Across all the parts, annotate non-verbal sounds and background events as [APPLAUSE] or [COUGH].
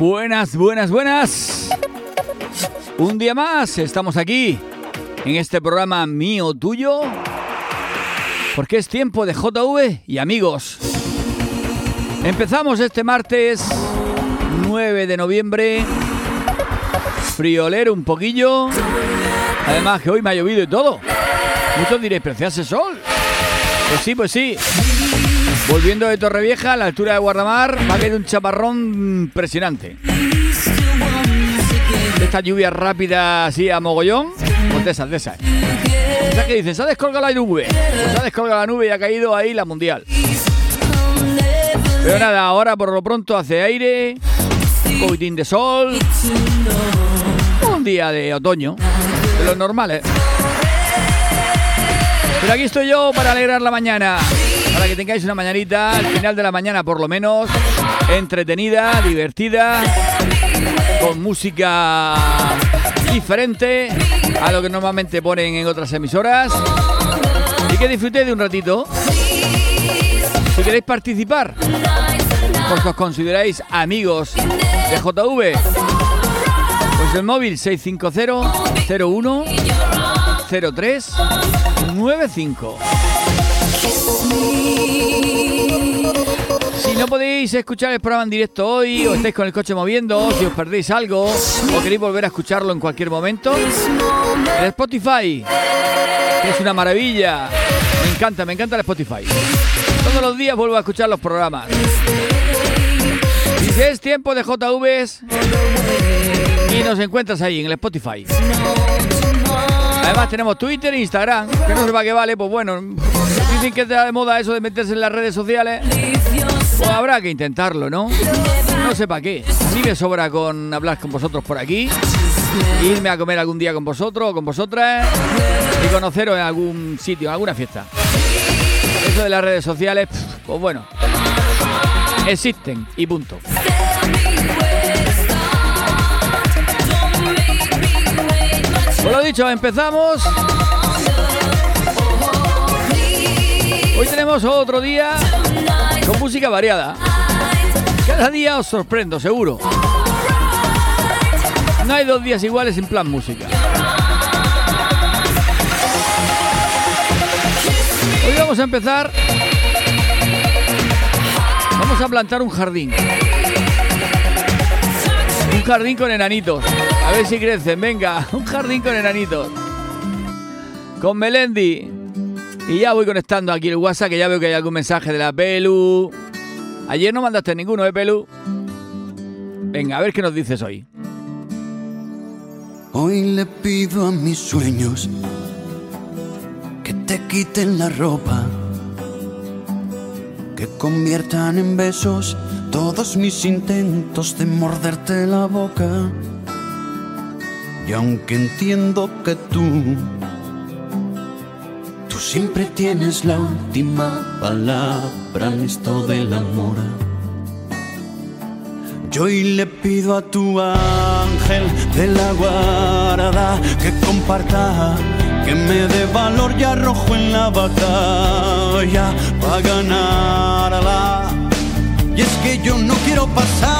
Buenas, buenas, buenas. Un día más estamos aquí en este programa mío tuyo. Porque es tiempo de JV y amigos. Empezamos este martes 9 de noviembre. Friolero un poquillo. Además que hoy me ha llovido y todo. Muchos diréis, pero hace sol. Pues sí, pues sí. Volviendo de Torrevieja a la altura de Guardamar, va a caer un chaparrón impresionante. Esta lluvia rápida así a mogollón, pues de esas, de esas. O que dicen, se ha descolgado la nube. Pues se ha descolgado la nube y ha caído ahí la mundial. Pero nada, ahora por lo pronto hace aire, un poquitín de sol, un día de otoño, de los normales. Pero aquí estoy yo para alegrar la mañana para que tengáis una mañanita, al final de la mañana por lo menos, entretenida, divertida, con música diferente a lo que normalmente ponen en otras emisoras y que disfrutéis de un ratito. Si queréis participar, porque os consideráis amigos de JV, pues el móvil 650 01 03 95. Si no podéis escuchar el programa en directo hoy, o estáis con el coche moviendo, si os perdéis algo, o queréis volver a escucharlo en cualquier momento, el Spotify, es una maravilla. Me encanta, me encanta el Spotify. Todos los días vuelvo a escuchar los programas. Y si es tiempo de JVs y nos encuentras ahí en el Spotify. Además tenemos Twitter e Instagram, que no sé para qué vale, pues bueno, dicen que está de moda eso de meterse en las redes sociales. Pues habrá que intentarlo, ¿no? No sé para qué. A mí me sobra con hablar con vosotros por aquí, irme a comer algún día con vosotros o con vosotras y conoceros en algún sitio, en alguna fiesta. Eso de las redes sociales, pues bueno, existen y punto. Pues lo dicho, empezamos. Hoy tenemos otro día con música variada. Cada día os sorprendo, seguro. No hay dos días iguales en plan música. Hoy vamos a empezar. Vamos a plantar un jardín. Un jardín con enanitos. A ver si crecen. Venga, [LAUGHS] un jardín con enanitos. Con Melendi. Y ya voy conectando aquí el WhatsApp, que ya veo que hay algún mensaje de la Pelu. Ayer no mandaste ninguno, ¿eh, Pelu? Venga, a ver qué nos dices hoy. Hoy le pido a mis sueños que te quiten la ropa, que conviertan en besos todos mis intentos de morderte la boca. Y aunque entiendo que tú, tú siempre tienes la última palabra en esto del amor. Yo hoy le pido a tu ángel de la guarda que comparta, que me dé valor y arrojo en la batalla para ganarla. Y es que yo no quiero pasar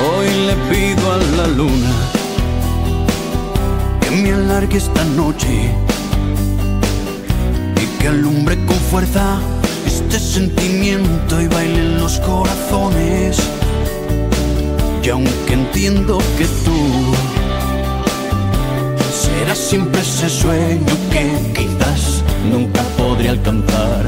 Hoy le pido a la luna que me alargue esta noche y que alumbre con fuerza este sentimiento y baile en los corazones. Y aunque entiendo que tú serás siempre ese sueño que quizás nunca podré alcanzar.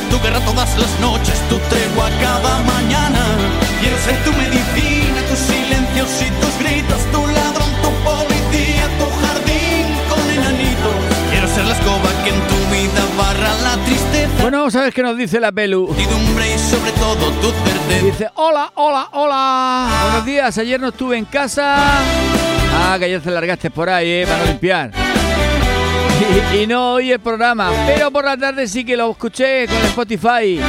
Tu guerra todas las noches, tu tregua cada mañana. Quiero ser tu medicina, tus silencios y tus gritos, tu ladrón, tu policía, tu jardín con enanitos. Quiero ser la escoba que en tu vida barra la tristeza. Bueno, ¿sabes qué nos dice la Pelu? Y sobre todo tu certeza. Dice, hola, hola, hola. Buenos días, ayer no estuve en casa. Ah, que ayer te largaste por ahí, eh, para limpiar. [LAUGHS] Y, no oí el programa, pero por la tarde sí que lo escuché con Spotify.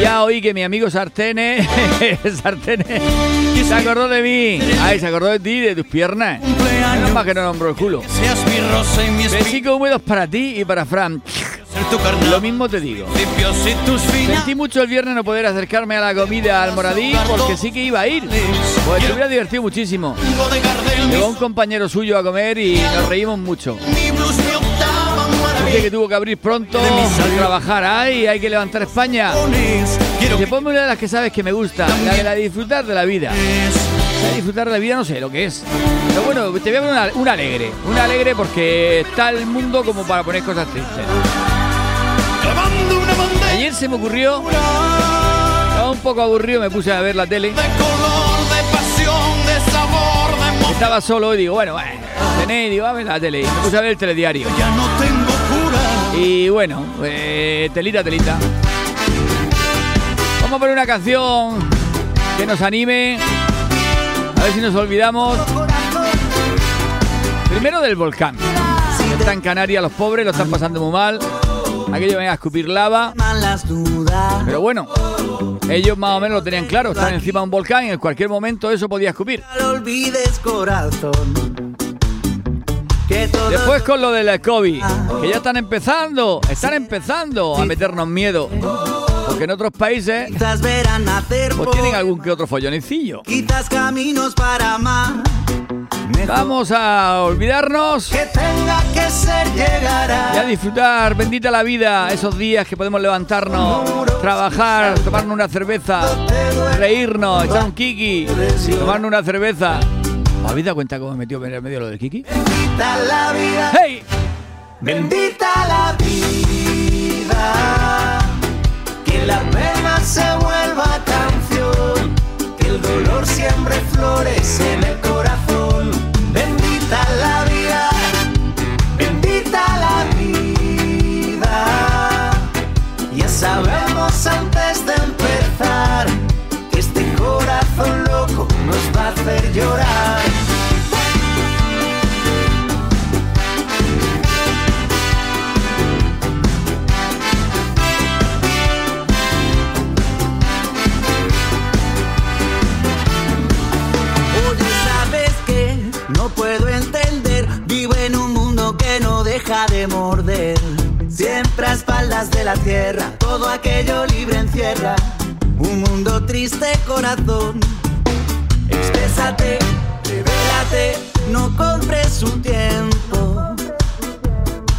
Ya oí que mi amigo Sartene, [LAUGHS] Sartene, se acordó de mí. Ay, se acordó de ti, de tus piernas. Más que no nombró el culo. Besicos húmedos para ti y para Fran. Lo mismo te digo. Sentí mucho el viernes no poder acercarme a la comida al Moradí porque sí que iba a ir. Pues te hubiera divertido muchísimo. Llegó un compañero suyo a comer y nos reímos mucho. Dice maravilla. que tuvo que abrir pronto trabajar. ¡Ay, hay que levantar España! Que ponme una de las que sabes que me gusta, la de la de disfrutar de la vida. La de disfrutar de la vida no sé lo que es. Pero bueno, te voy a poner una, alegre. Una alegre porque está el mundo como para poner cosas tristes. Ayer se me ocurrió, estaba un poco aburrido, me puse a ver la tele. Estaba solo y digo, bueno, bueno, cené y digo, a ver la tele. Me puse a ver el telediario. Ya no tengo. Y bueno, eh, telita, telita. Vamos a poner una canción que nos anime. A ver si nos olvidamos. Primero del volcán. Está en Canarias, los pobres lo están pasando muy mal. Aquello venga a escupir lava. Pero bueno, ellos más o menos lo tenían claro. Están encima de un volcán y en cualquier momento eso podía escupir. Olvides, corazón. Después con lo del COVID, que ya están empezando, están empezando a meternos miedo. Porque en otros países pues tienen algún que otro caminos para. Mejor Vamos a olvidarnos que tenga que ser y a llegará. disfrutar, bendita la vida, esos días que podemos levantarnos, trabajar, tomarnos una cerveza, reírnos, echar un kiki, tomarnos una cerveza. ¿Os habéis dado cuenta cómo me metió en el medio lo del kiki? Bendita la vida. ¡Hey! Bendita la vida. Que la pena se vuelva canción. Que el dolor siempre florece en el corazón. Bendita la vida. Bendita la vida. Ya sabemos antes de empezar que este corazón loco nos va a hacer llorar. De morder. Siempre a espaldas de la tierra, todo aquello libre encierra. Un mundo triste, corazón. Exprésate, revélate, no compres su tiempo.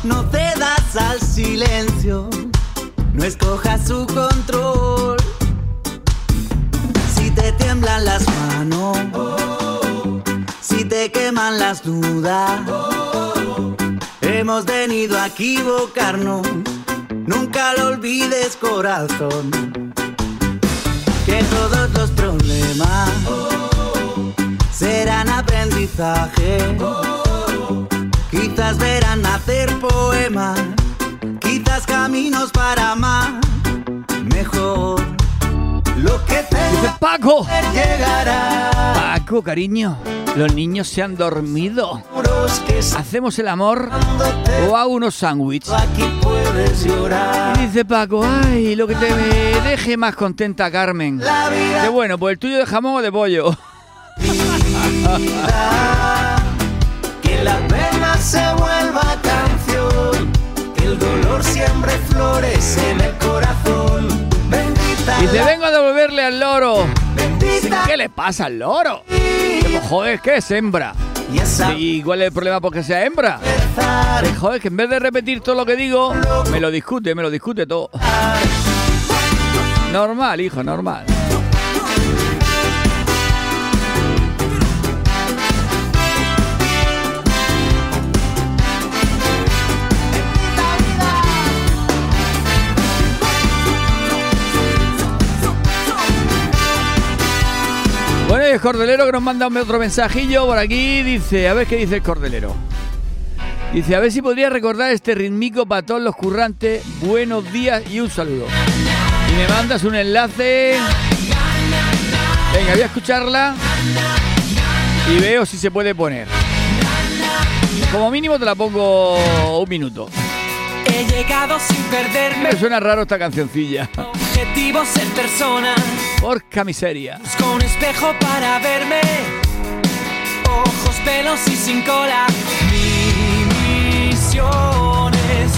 No cedas al silencio, no escojas su control. Si te tiemblan las manos, si te queman las dudas, hemos venido a equivocarnos. Nunca lo olvides, corazón, que todos los problemas serán aprendizaje. Quizás verán nacer poemas, quizás caminos para amar mejor. Lo que te Dice Paco. llegará. Paco, cariño, los niños se han dormido. Que ¿Hacemos el amor o hago unos sándwiches? Y dice Paco, ay, lo que te me deje más contenta, Carmen. Qué bueno, pues el tuyo de jamón o de pollo. [LAUGHS] que la pena se vuelva canción, que el dolor siempre florece en el corazón. Dice, la- vengo a devolverle al loro. ¿Qué le pasa al loro? Joder, que es hembra. y ¿Y cuál es el problema porque sea hembra? Pues, joder, que en vez de repetir todo lo que digo, me lo discute, me lo discute todo. Normal, hijo, normal. El cordelero que nos manda otro mensajillo por aquí. Dice, a ver qué dice el cordelero. Dice, a ver si podría recordar este rítmico para todos los currantes. Buenos días y un saludo. Y me mandas un enlace. Venga, voy a escucharla. Y veo si se puede poner. Como mínimo te la pongo un minuto. He llegado sin perderme. Me suena raro esta cancioncilla. Objetivo ser persona. Porca miseria. Con espejo para verme. Ojos, pelos y sin cola. Mi misión es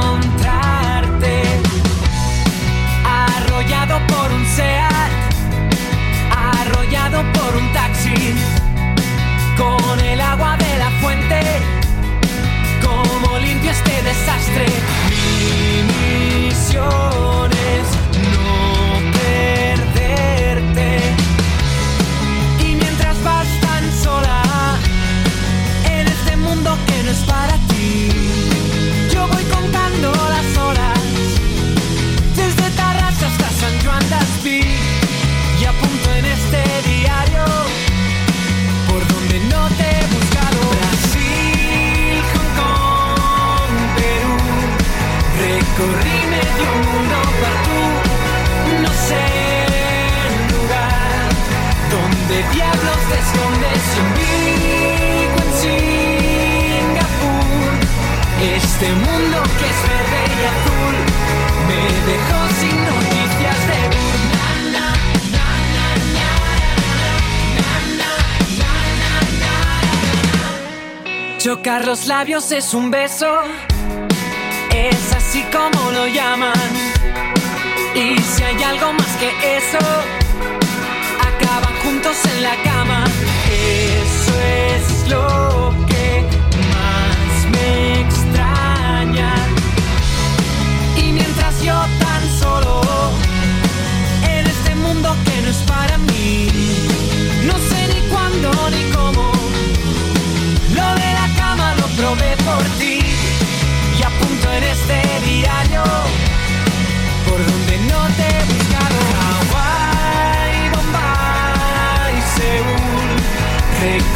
encontrarte. Arrollado por un SEAT. Arrollado por un taxi. Con el agua de la fuente. Este desastre. Mi misión es un beso, es así como lo llaman. Y si hay algo más que eso, acaban juntos en la cama. Eso es lo que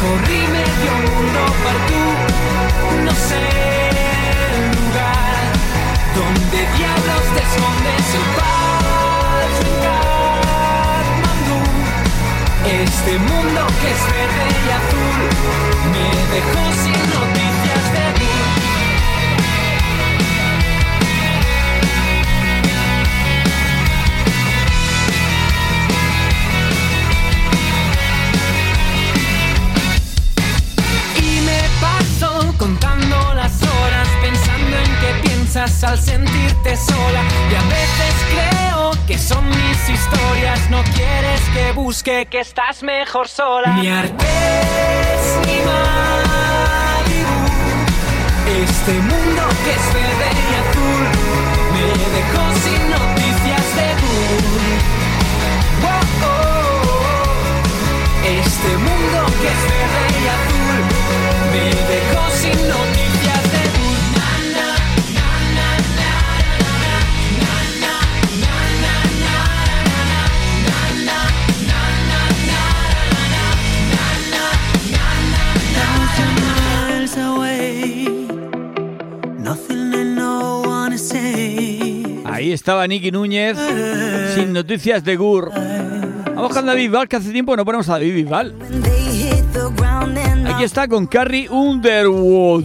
recorrí medio mundo para tú, no sé el lugar donde diablos te escondes el Katmandú. Este mundo que es verde y azul me dejó sin noticias al sentirte sola. Y a veces creo que son mis historias. No quieres que busque que estás mejor sola. Ni Artés ni Malibu. Este mundo que es verde y azul me dejó sin noticias de tú. Oh, oh, oh. Este mundo que es verde y azul me dejó estaba Nicky Núñez sin noticias de Gur. Vamos con David Bisbal, que hace tiempo no ponemos a David Bisbal. Aquí está con Carrie Underwood.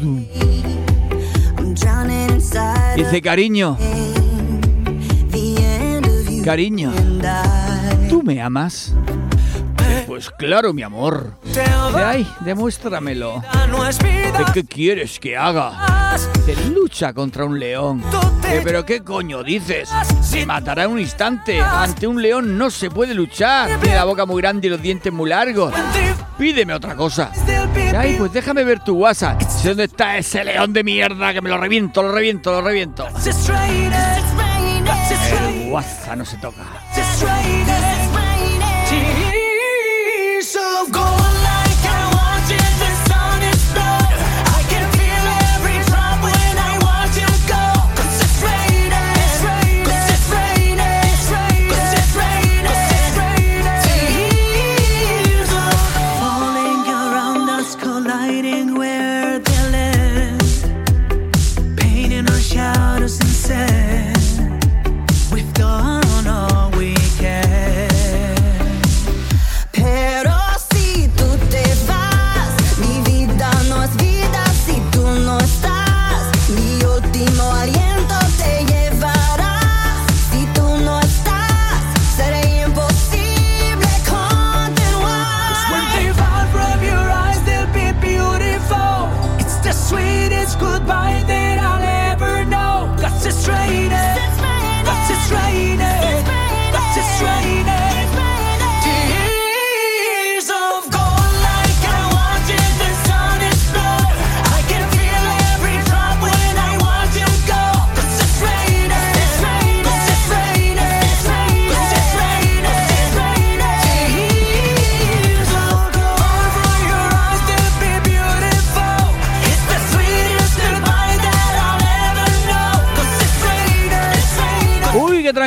Dice cariño, cariño. ¿tú me amas? Pues claro, mi amor. Dice, Ay, demuéstramelo. ¿De qué quieres que haga? Dice, lucha contra un león. Dice, ¿Pero qué coño dices? Se matará en un instante. Ante un león no se puede luchar. Tiene la boca muy grande y los dientes muy largos. Pídeme otra cosa. Dice, Ay, pues déjame ver tu WhatsApp. ¿Dónde está ese león de mierda? Que me lo reviento, lo reviento, lo reviento. El WhatsApp no se toca.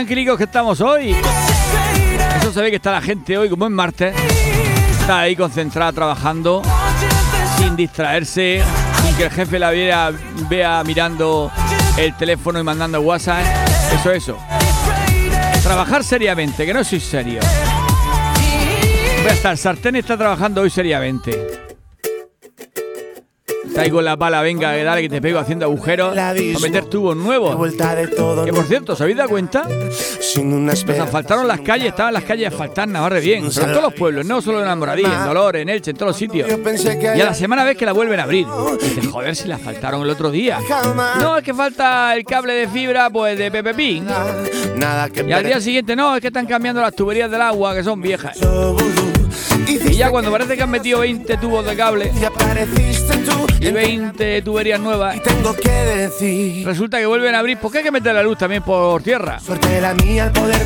Tranquilicos que estamos hoy. Eso se ve que está la gente hoy, como es martes. Está ahí concentrada trabajando, sin distraerse, sin que el jefe la viera, vea mirando el teléfono y mandando WhatsApp. Eso, eso. Trabajar seriamente, que no soy serio. Voy a estar, sartén está trabajando hoy seriamente. Traigo la pala, venga, que dale que te pego haciendo agujeros a meter tubos nuevos. Que por cierto, ¿se habéis dado cuenta? Nos asfaltaron las calles, estaban las calles asfaltadas, Navarre bien. en todos los pueblos, no solo en Almoradí, en Dolores, en Elche, en todos los sitios. Y a la semana ves que la vuelven a abrir. Joder, si la asfaltaron el otro día. No, es que falta el cable de fibra, pues de Pepe Pin. Y al día siguiente, no, es que están cambiando las tuberías del agua, que son viejas. Y ya cuando parece que han metido 20 tubos de cable y 20 tuberías nuevas, resulta que vuelven a abrir. ¿Por qué hay que meter la luz también por tierra? Suerte la mía poder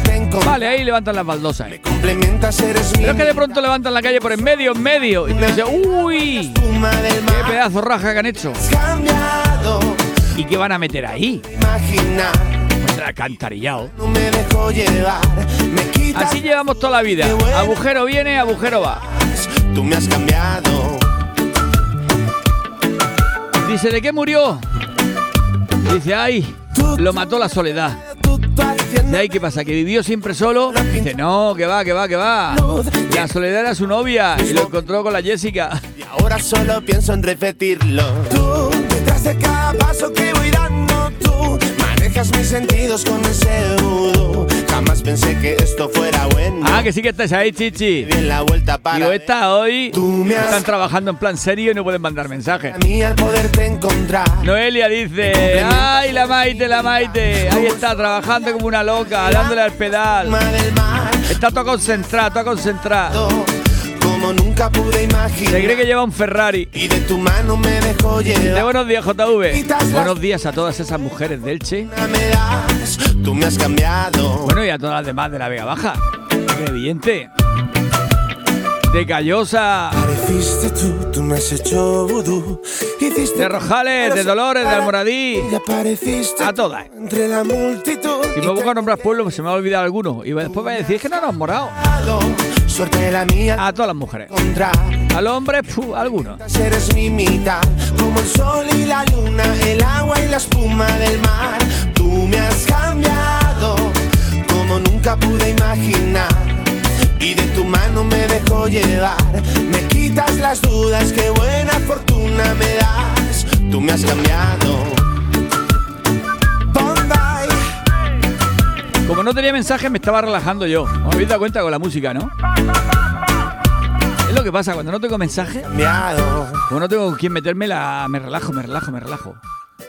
Vale, ahí levantan las baldosas. Pero es que de pronto levantan la calle por en medio, en medio. Y te dice, uy, qué pedazo raja que han hecho. ¿Y qué van a meter ahí? Imagina. Alcantarillado. No me dejo llevar. Me Así llevamos toda la vida. Agujero viene, agujero va. Tú me has cambiado. Dice, ¿de qué murió? Dice, ay, lo mató la soledad. ¿De ahí qué pasa? ¿Que vivió siempre solo? Dice, no, que va, que va, que va. La soledad era su novia y lo encontró con la Jessica. Y ahora solo pienso en repetirlo. Tú, detrás de cada paso que mis sentidos con ese vudú. Jamás pensé que esto fuera bueno. Ah, que sí que estás ahí, chichi. Bien la vuelta para. Digo, esta hoy están trabajando en plan serio y no pueden mandar mensajes. A mí al poderte encontrar. Noelia dice, ay, la Maite, la Maite. Ahí está, trabajando como una loca, dándole al pedal. Está todo concentrado, todo concentrado. Como nunca pude imaginar. Se cree que lleva un Ferrari. Y de tu mano me dejó llevar. De buenos días, JV. Buenos días a todas esas mujeres del Che. Me das, tú me has cambiado. Bueno, y a todas las demás de la Vega Baja. Evidente. De Callosa. Pareciste tú, tú me has hecho vudú. Hiciste De Rojales, de Dolores, de Almoradí. Apareciste A todas. entre la multitud. Si me pongo a nombrar pueblos, se me va a olvidar alguno. Y después va a decir, que no nos morado. Suerte la mía. A todas las mujeres. Contra. Al hombre, puh, algunos. Eres mi mitad, como el sol y la luna, el agua y la espuma del mar. Tú me has cambiado, como nunca pude imaginar. Y de tu mano me dejo llevar. Me quitas las dudas, qué buena fortuna me das. Tú me has cambiado. Como no tenía mensaje, me estaba relajando yo. ¿Os habéis dado cuenta con la música, no? Es lo que pasa, cuando no tengo mensaje, Cambiado. como no tengo con quién meterme, la... me relajo, me relajo, me relajo.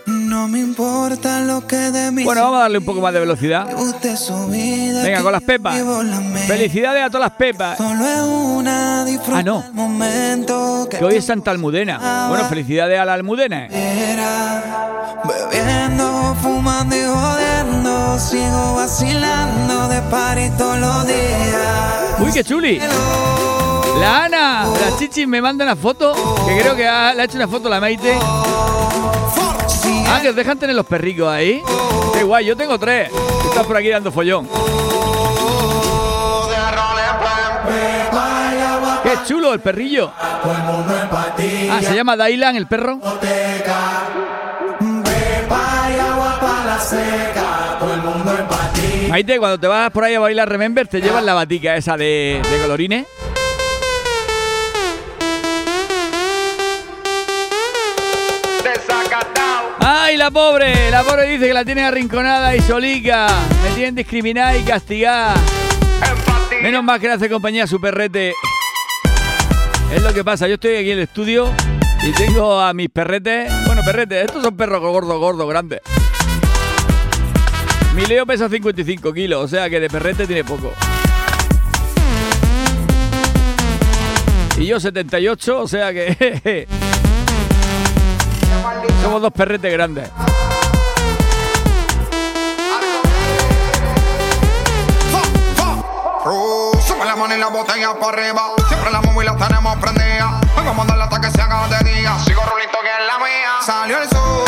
No me importa lo que de mí Bueno, vamos a darle un poco más de velocidad. Venga, con las pepas. Felicidades a todas las pepas. Solo es una disfruta Ah, no. que Que hoy es Santa Almudena. Bueno, felicidades a la Almudena. Sigo vacilando de party todos los días Uy, qué chuli. La Ana, la Chichi me manda una foto, que creo que ha- le ha hecho una foto la Maite. Ah, que os dejan tener los perricos ahí. Qué guay, yo tengo tres. Estás por aquí dando follón. Qué chulo el perrillo. Ah, se llama Dailan el perro. Maite, cuando te vas por ahí a bailar Remember, te llevas la batica esa de, de colorines. ¡Ay, la pobre! La pobre dice que la tienen arrinconada y solica. Me tienen discriminada y castigada. Menos mal que le hace compañía a su perrete. Es lo que pasa, yo estoy aquí en el estudio y tengo a mis perretes. Bueno, perretes, estos son perros gordos, gordos, grandes. Mi Leo pesa 55 kilos, o sea que de perrete tiene poco. Y yo 78, o sea que... [LAUGHS] Somos dos perretes grandes. Sube la mano y la botella para arriba. Siempre la móvil la tenemos prendida. Vengo a mandarla hasta que se haga de día. Sigo rulito que es la mía. Salió el sol.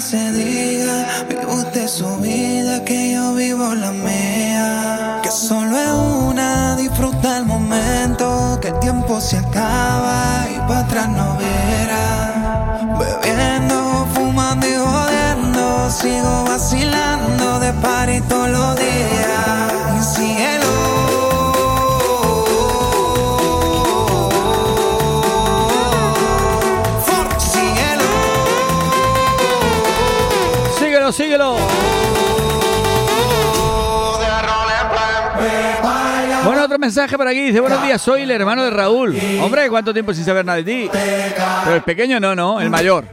Se diga. Vive usted su vida, que yo vivo la mía. Que solo es una, disfruta el momento. Que el tiempo se acaba y para atrás no verá. Bebiendo, fumando y jodiendo. Sigo vacilando de party todos los días. Síguelo. Bueno, otro mensaje por aquí. Dice, buenos días, soy el hermano de Raúl. Hombre, ¿cuánto tiempo sin saber nada de ti? Pero el pequeño no, no, el mayor.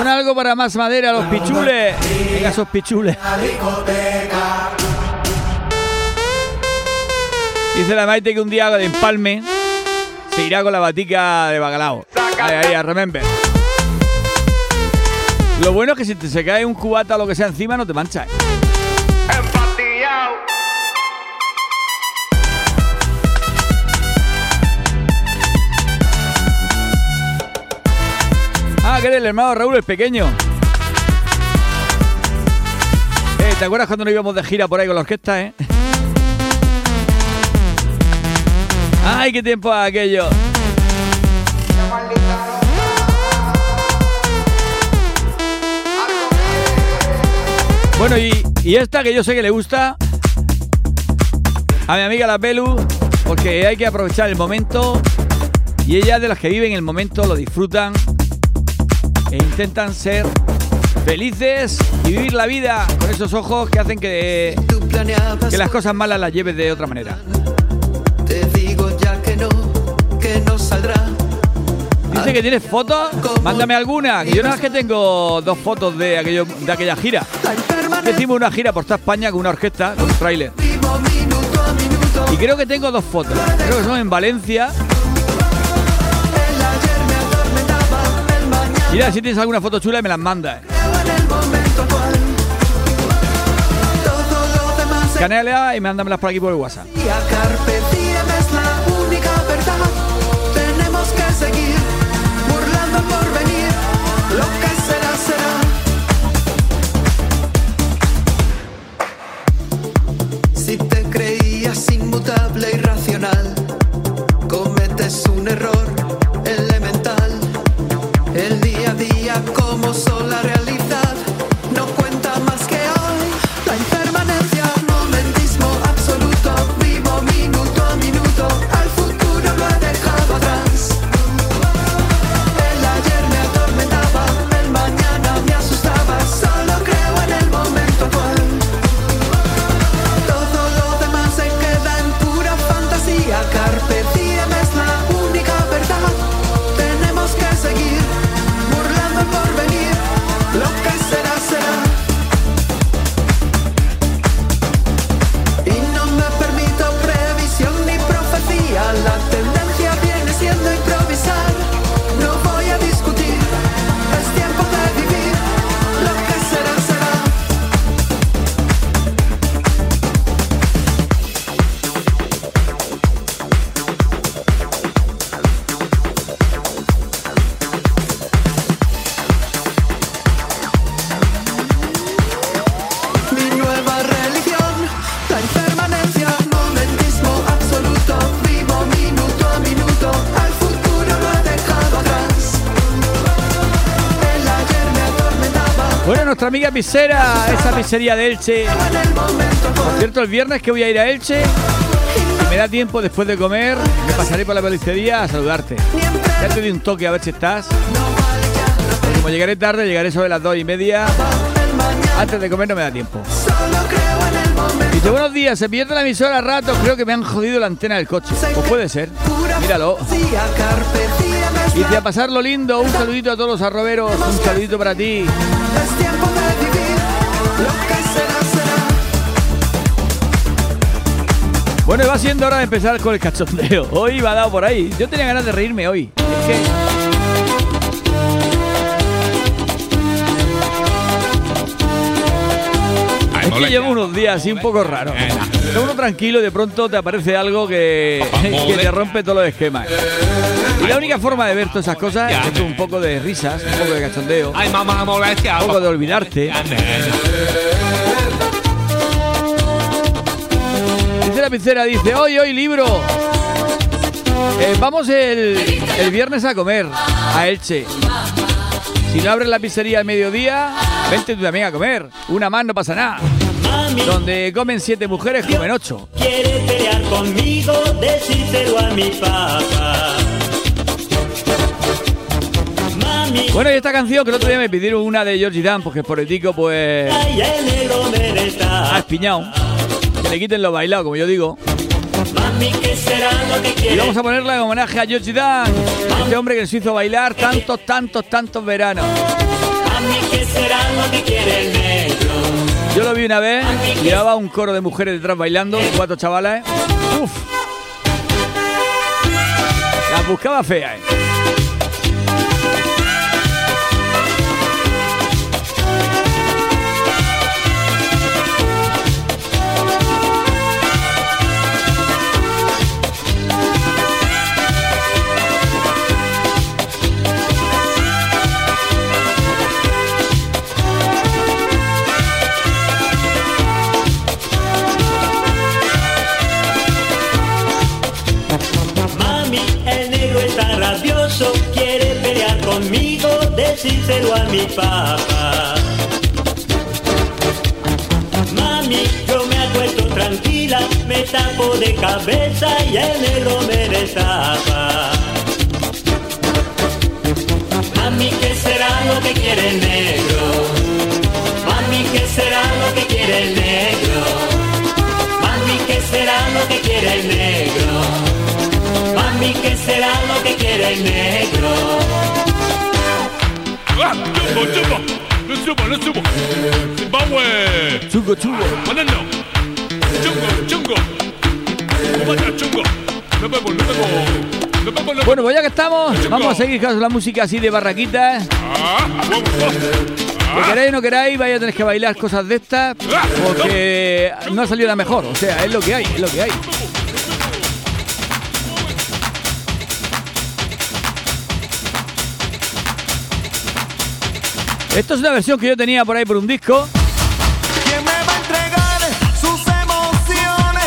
Un algo para más madera, los pichules. Venga, esos pichules. Dice la Maite que un día de empalme se irá con la batica de bacalao. Ahí, ahí, remember. Lo bueno es que si te se cae un cubata o lo que sea encima no te mancha. ¿eh? Ah, que eres el hermano Raúl, el pequeño. Eh, ¿Te acuerdas cuando nos íbamos de gira por ahí con la orquesta, eh? ¡Ay, qué tiempo aquello! Bueno, y, y esta que yo sé que le gusta a mi amiga la Pelu, porque hay que aprovechar el momento y ella es de las que viven el momento, lo disfrutan e intentan ser felices y vivir la vida con esos ojos que hacen que, que las cosas malas las lleves de otra manera. Te digo ya que no, que no saldrá. Dice que tienes fotos, mándame alguna. Yo nada más que tengo dos fotos de, aquello, de aquella gira. Hicimos una gira por toda España con una orquesta, con un trailer. Y creo que tengo dos fotos. Creo que son en Valencia. Mira, si tienes alguna foto chula me las mandas. es Canela y mándamelas por aquí por el WhatsApp. Un error elemental. El día a día como amiga Pisera, esa pizzería de Elche. Por cierto, el viernes que voy a ir a Elche, si me da tiempo después de comer, me pasaré por la pizzería a saludarte. Ya te doy un toque a ver si estás. Como llegaré tarde, llegaré sobre las dos y media. Antes de comer no me da tiempo. Dice, buenos días, se pierde la emisora a rato, creo que me han jodido la antena del coche. Pues puede ser. Míralo. Dice, a pasarlo lindo, un saludito a todos los arroberos, un saludito para ti. Bueno, va siendo hora de empezar con el cachondeo. [LAUGHS] Hoy va dado por ahí. Yo tenía ganas de reírme hoy. Es que Es que llevo unos días así un poco raros. Está uno tranquilo y de pronto te aparece algo que, [LAUGHS] que te rompe todos los esquemas. Y la única forma de ver todas esas cosas es un poco de risas, un poco de cachondeo, un poco de olvidarte. Dice la pizzera, dice, hoy, hoy, libro. Eh, vamos el, el viernes a comer a Elche. Si no abres la pizzería al mediodía, vente tú también a comer. Una más no pasa nada. Donde comen siete mujeres, comen ocho. Quiere pelear conmigo, a mi papá. Bueno, y esta canción que el otro día me pidieron una de Georgie Dan, porque por el tico, pues, ay, el Que le quiten lo bailado, como yo digo. Mami, ¿qué será lo que Y vamos a ponerla en homenaje a Georgie Dan, este hombre que nos hizo bailar tantos, tantos, tantos veranos. Mami, ¿qué será lo que quiere el negro? Yo lo vi una vez, llevaba un coro de mujeres detrás bailando, cuatro chavalas. Uf. Las buscaba feas, eh. Mami, yo me acuesto tranquila, me tapo de cabeza y el negro me destapa. Mami, ¿qué será lo que quiere el negro? Mami, ¿qué será lo que quiere el negro? Mami, ¿qué será lo que quiere el negro? Mami, ¿qué será lo que quiere el negro? Ah, Jumbo, Jumbo. Let's Jumbo, let's Jumbo. Zimbabwe. Chungo, chungo. Maneno. Chungo, chungo. Vaya, chungo. No pego, no pego. No pego, no pego. Bueno, pues ya que estamos, vamos a seguir con la música así de barraquitas. Ah, wow, wow. Que queráis o no queráis, vais a tener que bailar cosas de estas porque no ha salido la mejor. O sea, es lo que hay, es lo que hay. Esto es una versión que yo tenía por ahí por un disco. ¿Quién me va a entregar sus emociones?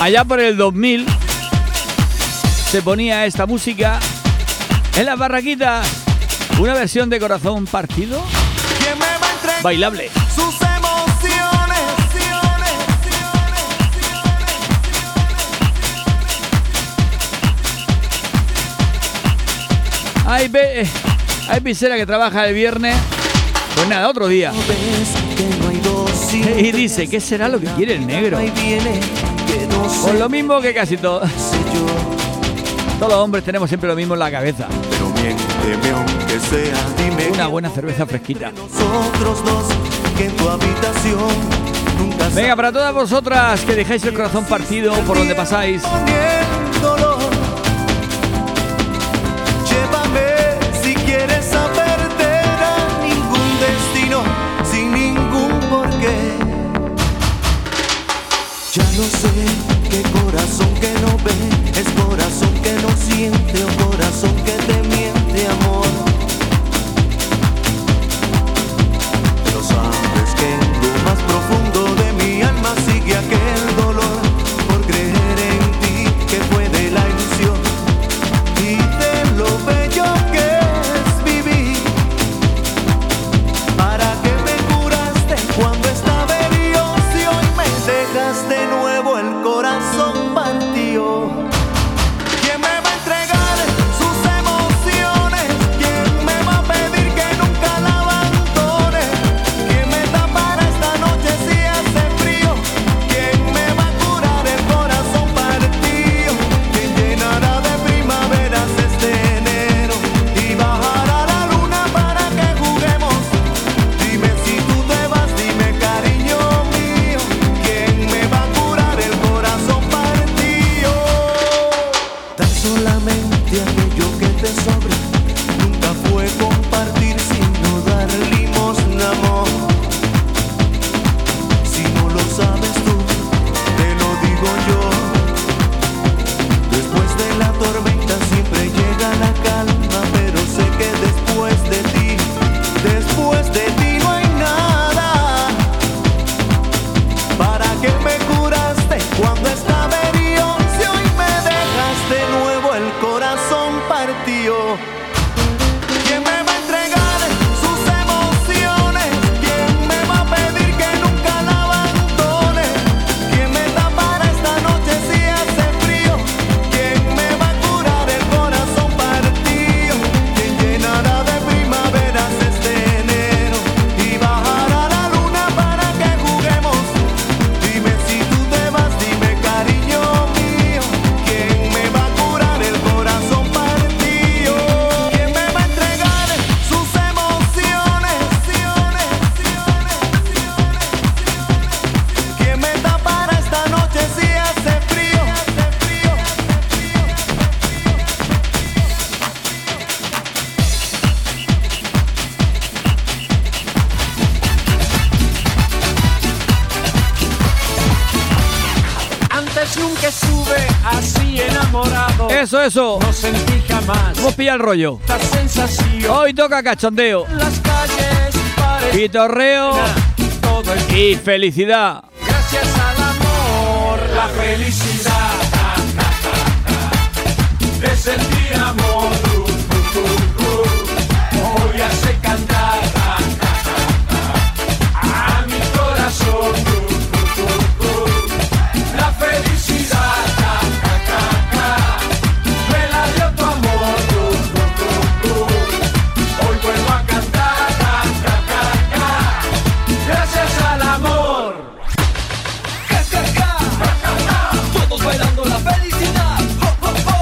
Allá por el 2000 se ponía esta música en las barraquitas. Una versión de corazón partido ¿Quién me va a entregar bailable. sus? Hay, ve- hay piscera que trabaja el viernes. Pues nada, otro día. Y dice, ¿qué será lo que quiere el negro? Pues lo mismo que casi yo. Todos los hombres tenemos siempre lo mismo en la cabeza. Una buena cerveza fresquita. Venga, para todas vosotras que dejáis el corazón partido por donde pasáis. No sé qué corazón que no ve, es corazón que no siente o corazón así enamorado. Eso, eso. No sentí jamás Vamos a pillar el rollo. esta sensación. Hoy toca cachondeo, las calles pitorreo el y felicidad. Gracias al amor, la felicidad [LAUGHS] de sentir amor.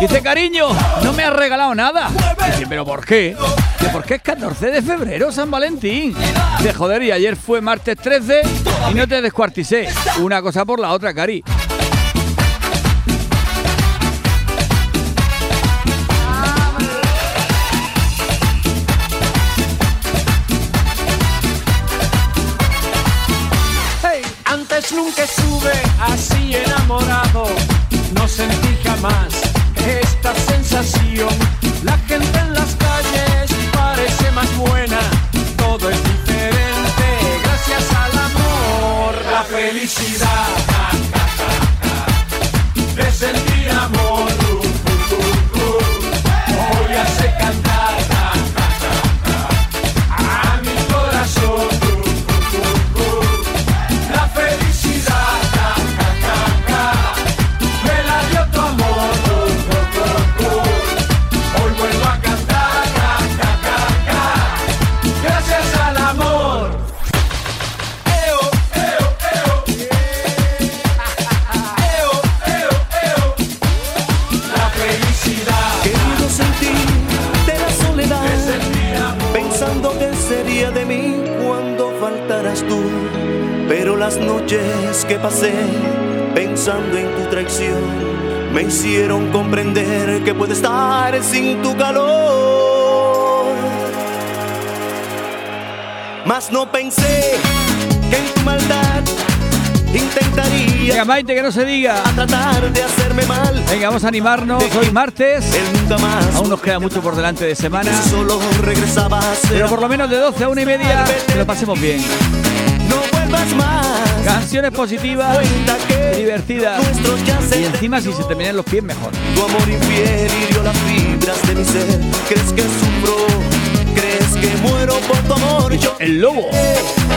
Dice, cariño, no me has regalado nada. Dice, pero ¿por qué? Dice, porque es 14 de febrero, San Valentín. De joder, y ayer fue martes 13 y no te descuarticé. Una cosa por la otra, Cari. Nunca estuve así enamorado. No sentí jamás esta sensación. La gente en las calles parece más buena. Todo es diferente gracias al amor. La felicidad noches que pasé pensando en tu traición me hicieron comprender que puede estar sin tu calor. Mas no pensé que en tu maldad intentaría Venga, Maite, que no se diga. a tratar de hacerme mal. Venga, vamos a animarnos. Hoy martes. Él nunca más Aún nos queda mucho por delante de semana. Solo regresaba a ser Pero por lo menos de 12 a 1 y media que lo pasemos bien. No vuelvas más. Canciones positivas, divertidas. Y encima si se te venían los pies mejor. Tu amor infiel hirió las fibras de mi ser. ¿Crees que sufro? ¿Crees que muero por tu amor? Yo El lobo.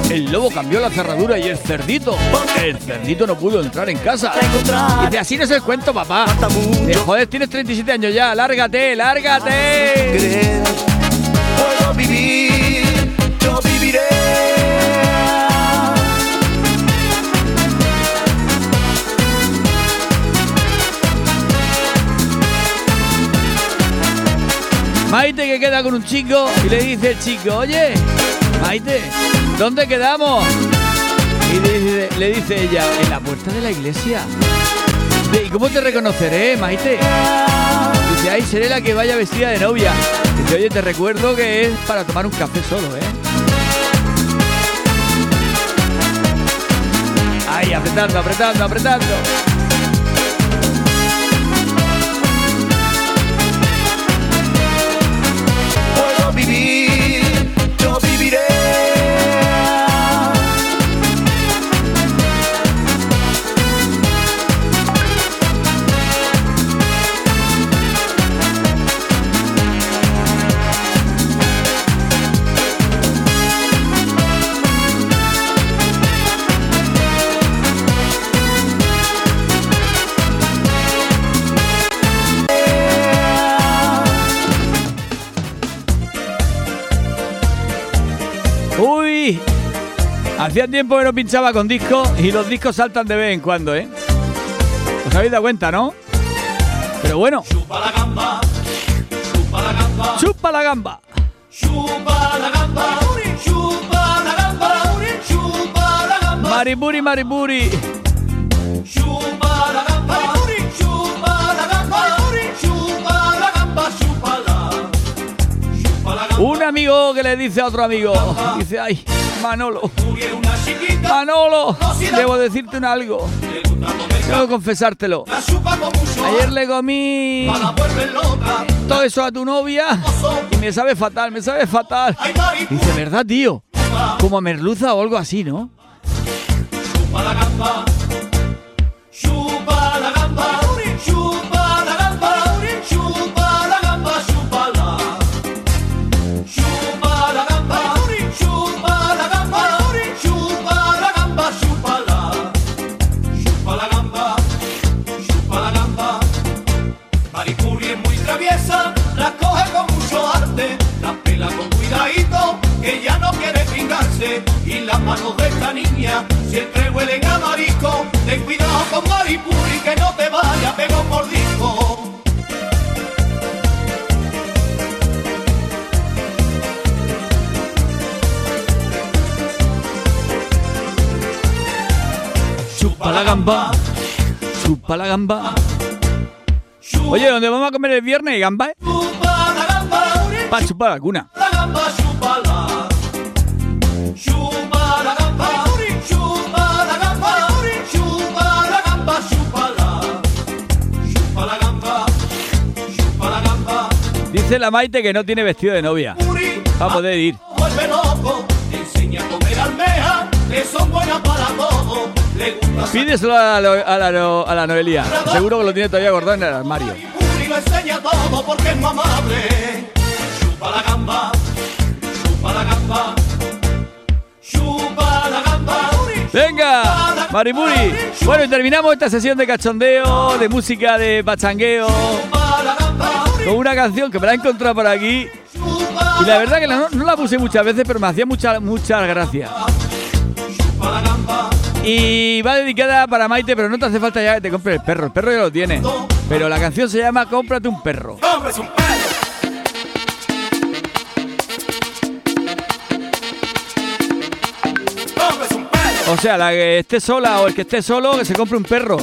El lobo cambió la cerradura y el cerdito. El cerdito no pudo entrar en casa. Dice, así no es el cuento, papá. Dice, joder, tienes 37 años ya. Lárgate, lárgate. Maite que queda con un chico y le dice el chico, oye, Maite, ¿dónde quedamos? Y le dice, ella, en la puerta de la iglesia. ¿Y cómo te reconoceré, Maite? Dice, ahí seré la que vaya vestida de novia. Dice, oye, te recuerdo que es para tomar un café solo, ¿eh? Ahí, apretando, apretando, apretando. Hacía tiempo que no pinchaba con discos y los discos saltan de vez en cuando, ¿eh? ¿Os habéis dado cuenta, no? Pero bueno. Chupa la gamba. Chupa la gamba. Mariburi, mariburi. Chupa la gamba, Un amigo que le dice a otro amigo, dice, ay, Manolo, Manolo, debo decirte un algo. Debo confesártelo. Ayer le comí todo eso a tu novia y me sabe fatal, me sabe fatal. Dice, ¿verdad, tío? Como a merluza o algo así, ¿no? Manos de esta niña siempre huelen a marisco. Ten cuidado con Maripuri, que no te vaya a pegar un mordisco. Chupa la gamba, chupa la gamba. Oye, ¿dónde vamos a comer el viernes? ¿Gamba? eh? Chupa la gamba, Pa' chupar alguna. Dice la Maite que no tiene vestido de novia. Va a poder ir. Pídeselo a la, a la, a la Noelia. Seguro que lo tiene todavía guardado en el armario. ¡Venga! Maripuri. Bueno, y terminamos esta sesión de cachondeo, de música de pachangueo, con una canción que me la he encontrado por aquí. Y la verdad que no, no la puse muchas veces, pero me hacía muchas muchas gracias. Y va dedicada para Maite, pero no te hace falta ya que te compres el perro. El perro ya lo tiene. Pero la canción se llama Cómprate un perro. ¡Cómprese un perro! ¡Cómprese un perro! O sea, la que esté sola o el que esté solo, que se compre un perro.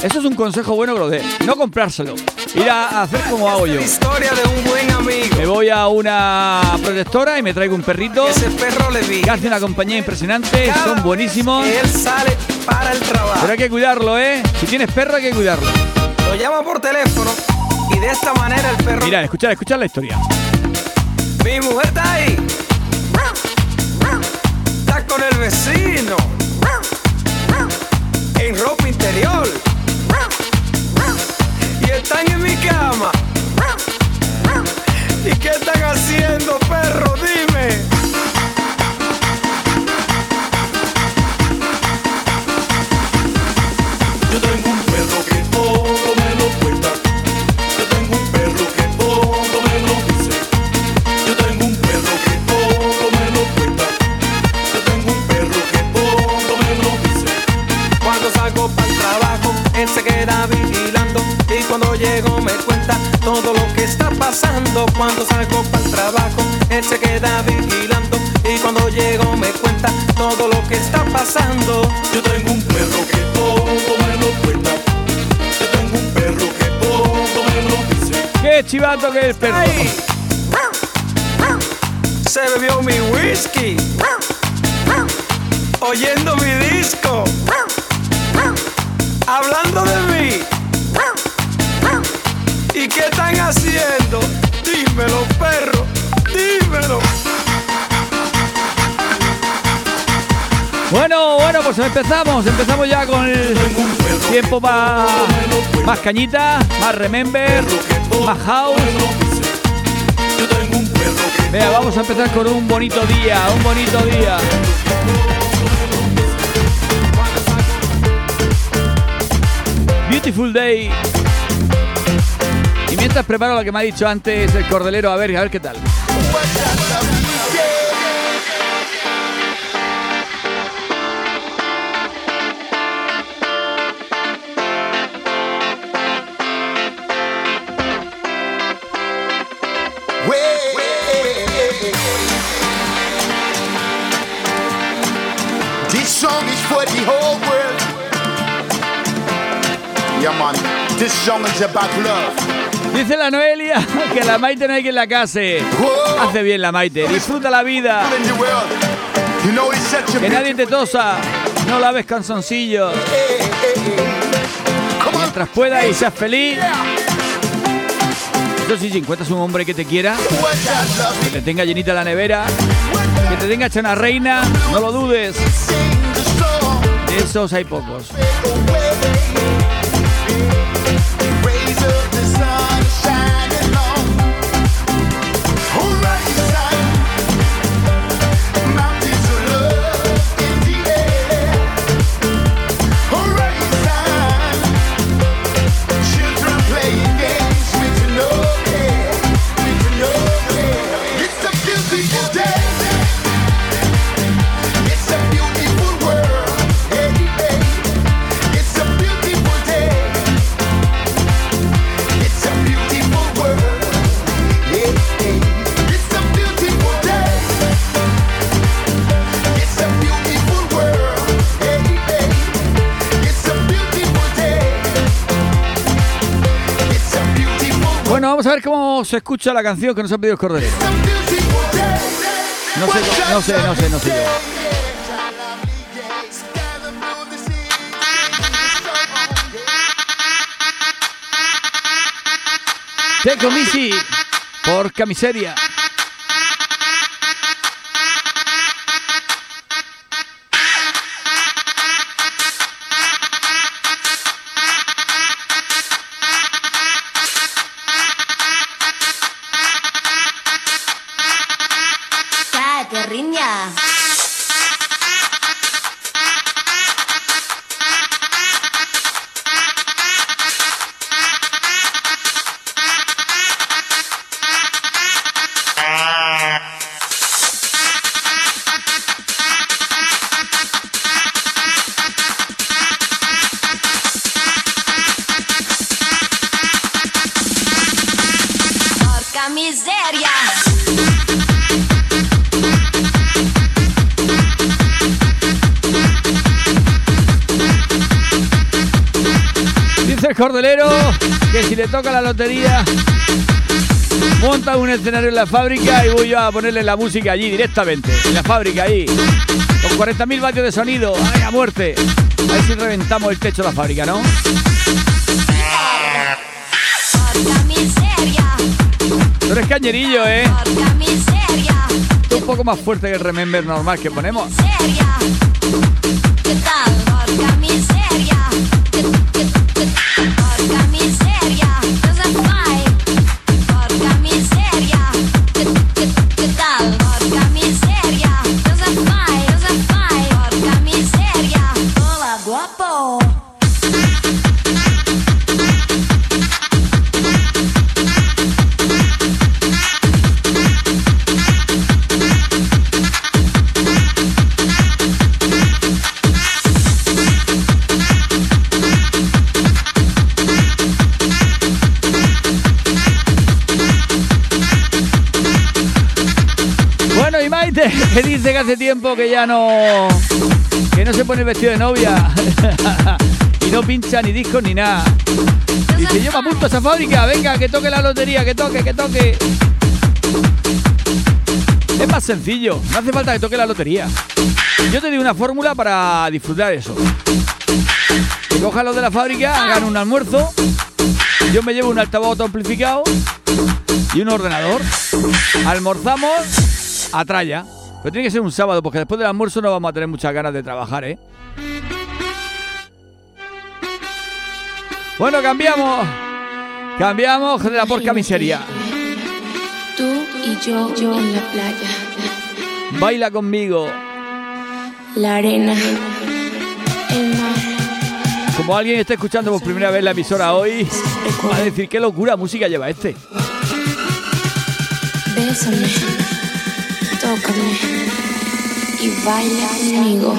Eso es un consejo bueno que lo dé. No comprárselo. Ir a hacer como hago yo. Historia de un buen amigo. Me voy a una protectora y me traigo un perrito. Ese perro le vi. Que hace una compañía impresionante. Son buenísimos. Él sale para el trabajo. Pero hay que cuidarlo, ¿eh? Si tienes perro hay que cuidarlo. Lo llama por teléfono y de esta manera el perro. Mira, escuchad, escuchad la historia. Mi mujer está ahí. Está con el vecino. En ropa interior. Están en mi cama. ¿Y qué están haciendo, perro? Dime. Todo lo que está pasando. Cuando salgo para el trabajo, él se queda vigilando. Y cuando llego me cuenta todo lo que está pasando. Yo tengo un perro que todo me lo cuenta. Yo tengo un perro que todo me lo dice. ¡Qué chivato que es el perro! Se bebió mi whisky. Oyendo mi disco. Hablando de mí. ¿Y qué están haciendo? Dímelo, perro. Dímelo. Bueno, bueno, pues empezamos. Empezamos ya con el tiempo más, más cañita, más remember, más house. Venga, vamos a empezar con un bonito día, un bonito día. Beautiful day. Mientras preparo lo que me ha dicho antes el cordelero, a ver, a ver qué tal. Song is for the whole world. Yeah, man. This song is about love. Dice la Noelia que la Maite no hay quien la case. Hace bien la Maite. Disfruta la vida. Que nadie te tosa. No laves canzoncillos. Mientras puedas y seas feliz. Eso sí, si encuentras un hombre que te quiera, que te tenga llenita la nevera, que te tenga hecha una reina, no lo dudes. De esos hay pocos. Vamos a ver cómo se escucha la canción que nos ha pedido el Corderero. No sé, no sé, no sé, no sé comisi por camiseria. Toca la lotería, monta un escenario en la fábrica y voy yo a ponerle la música allí directamente, en la fábrica ahí, con 40.000 vatios de sonido, ¡ay, a muerte! A ver si reventamos el techo de la fábrica, ¿no? Tú eres cañerillo, ¿eh? Tú un poco más fuerte que el remember normal que ponemos. Hace tiempo que ya no. que no se pone el vestido de novia. [LAUGHS] y no pincha ni discos ni nada. Dice, yo me apunto a esa fábrica, venga, que toque la lotería, que toque, que toque. Es más sencillo, no hace falta que toque la lotería. Yo te doy una fórmula para disfrutar eso. Cojan los de la fábrica, hagan un almuerzo. Yo me llevo un altavoz amplificado y un ordenador. Almorzamos a tralla. Pero tiene que ser un sábado, porque después del almuerzo no vamos a tener muchas ganas de trabajar, ¿eh? Bueno, cambiamos. Cambiamos de la porca miseria. Tú y yo, yo en la playa. Baila conmigo. La arena. El mar. Como alguien está escuchando por primera vez la emisora hoy, va a decir qué locura música lleva este. Bésame. Tócame. Y baila conmigo.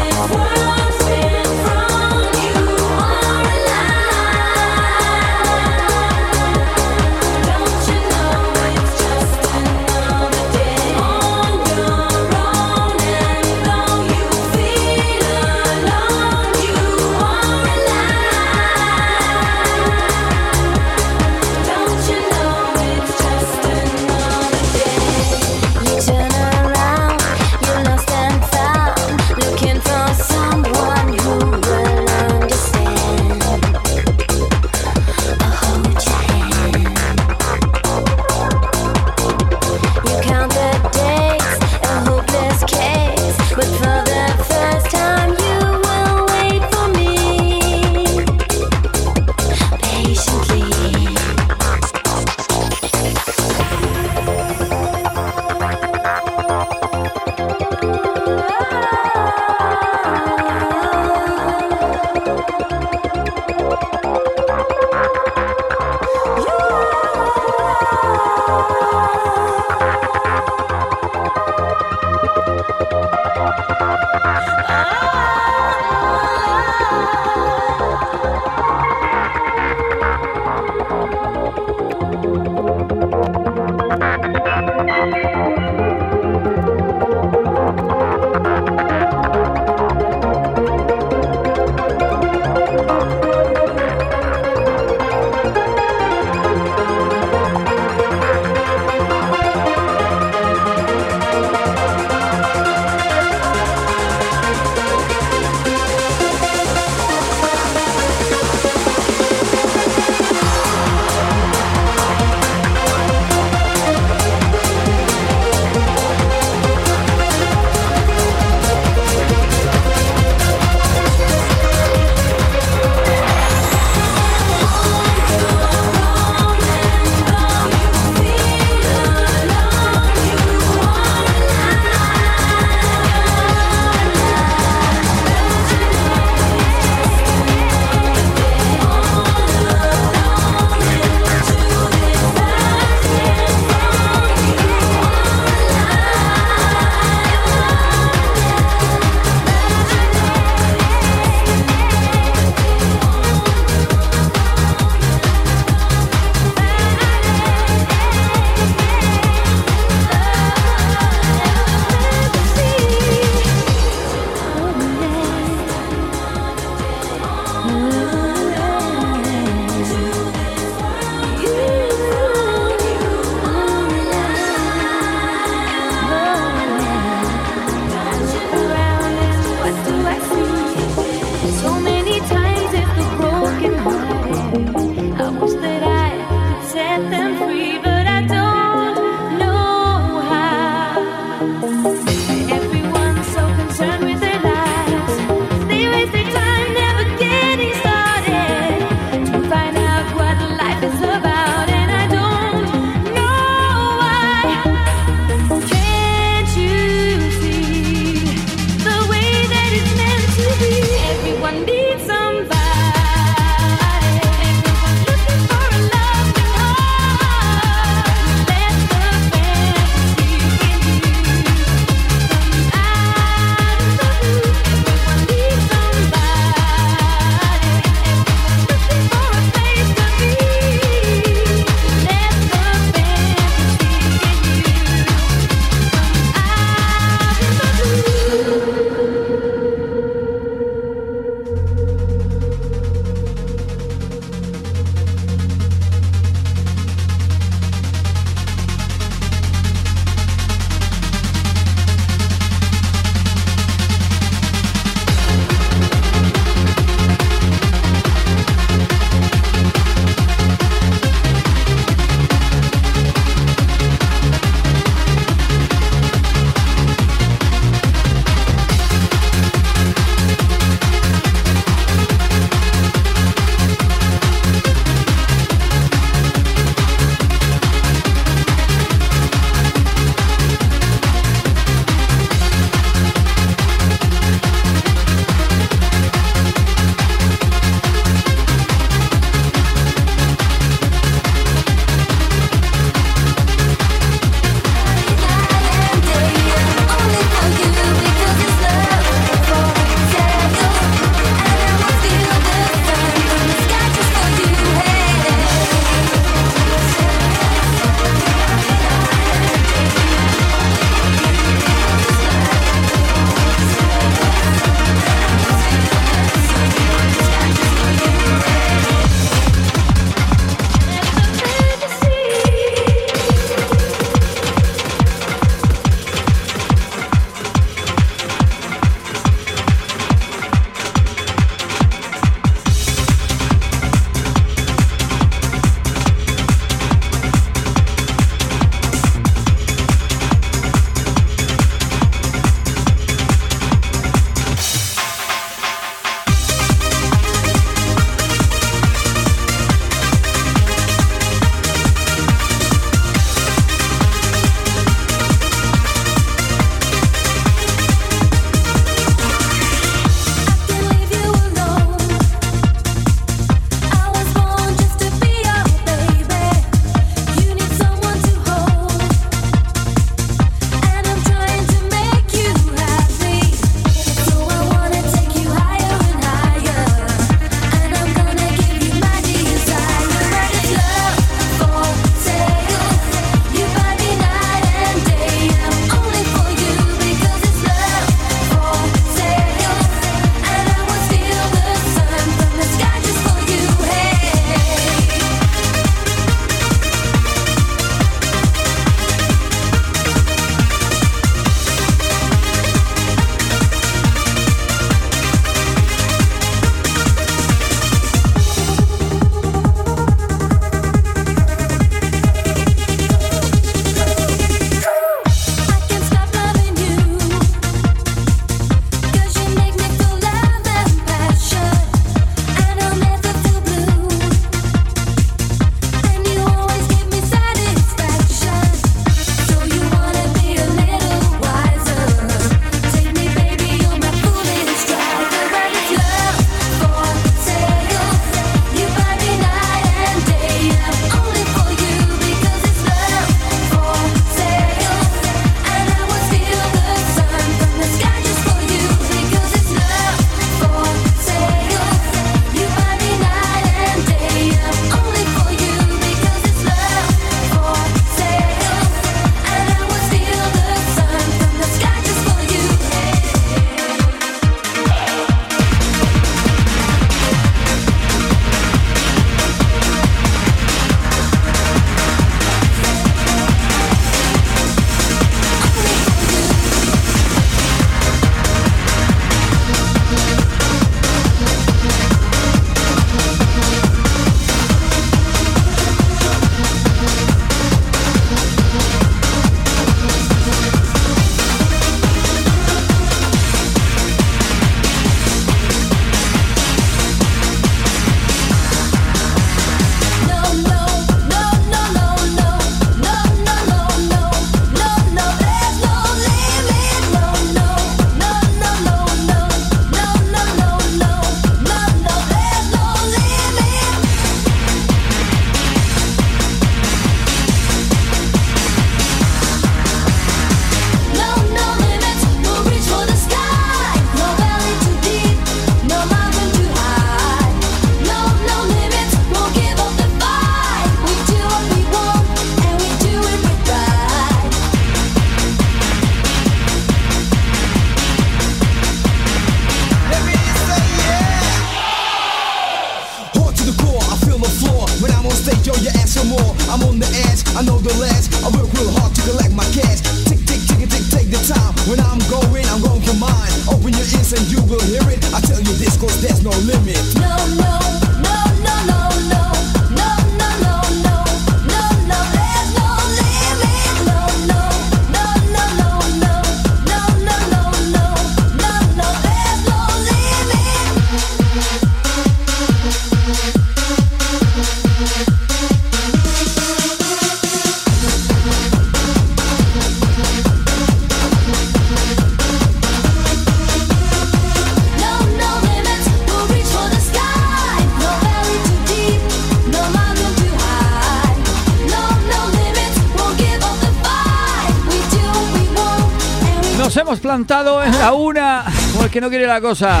Plantado en la una, como el que no quiere la cosa.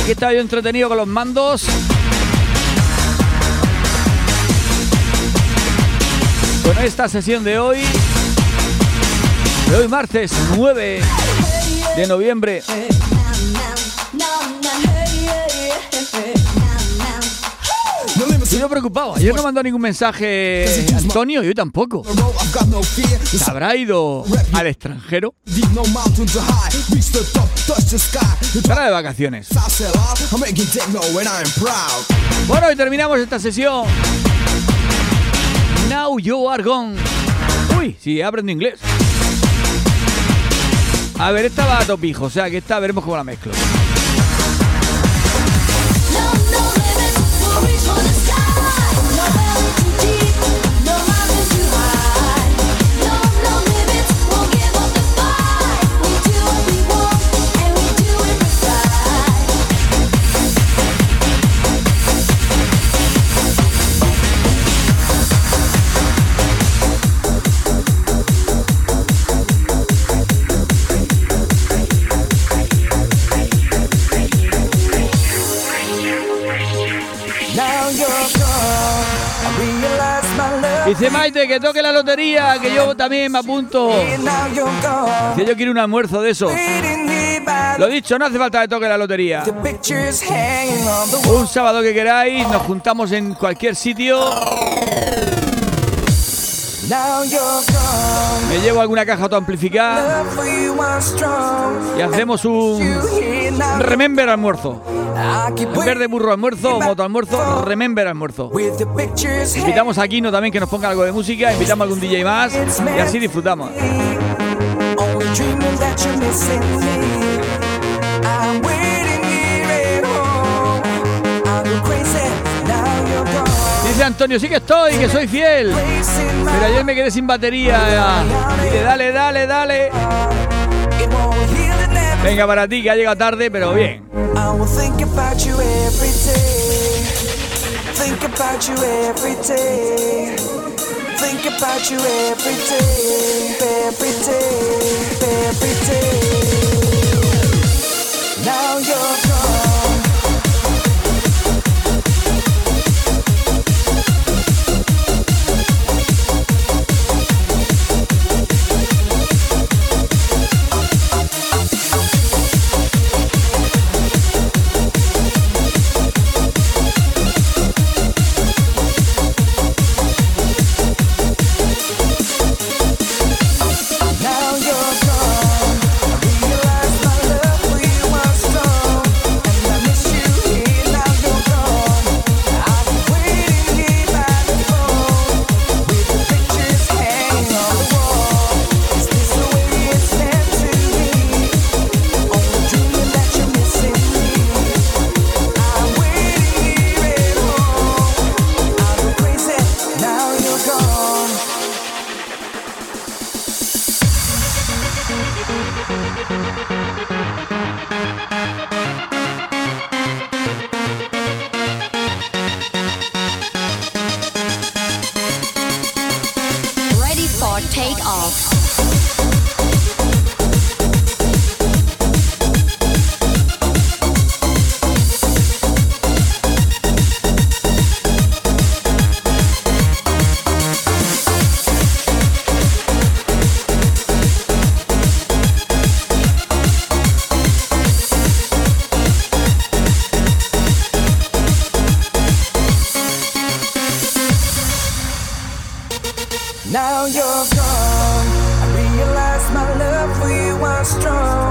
Aquí estaba yo entretenido con los mandos. Con esta sesión de hoy, de hoy martes 9 de noviembre. Yo preocupado. Ayer no mandó ningún mensaje Antonio y hoy tampoco. No. ¿Se habrá ido al extranjero? Estará de vacaciones. Bueno, y terminamos esta sesión. Now you are gone. Uy, sí, he aprendido inglés. A ver, esta va a topijo, o sea que esta veremos cómo la mezclo. Dice Maite que toque la lotería, que yo también me apunto. Dice yo quiero un almuerzo de by Lo dicho, no hace falta que toque la lotería. Un sábado que queráis, nos juntamos en cualquier sitio. Me llevo alguna caja autoamplificada y hacemos un remember almuerzo. En vez de burro almuerzo moto almuerzo, remember almuerzo. Invitamos a Kino también que nos ponga algo de música, invitamos a algún DJ más y así disfrutamos. Dice Antonio, sí que estoy, que soy fiel. Pero ayer me quedé sin batería. Dale, dale, dale. Venga para ti, que ha llegado tarde, pero bien. I will think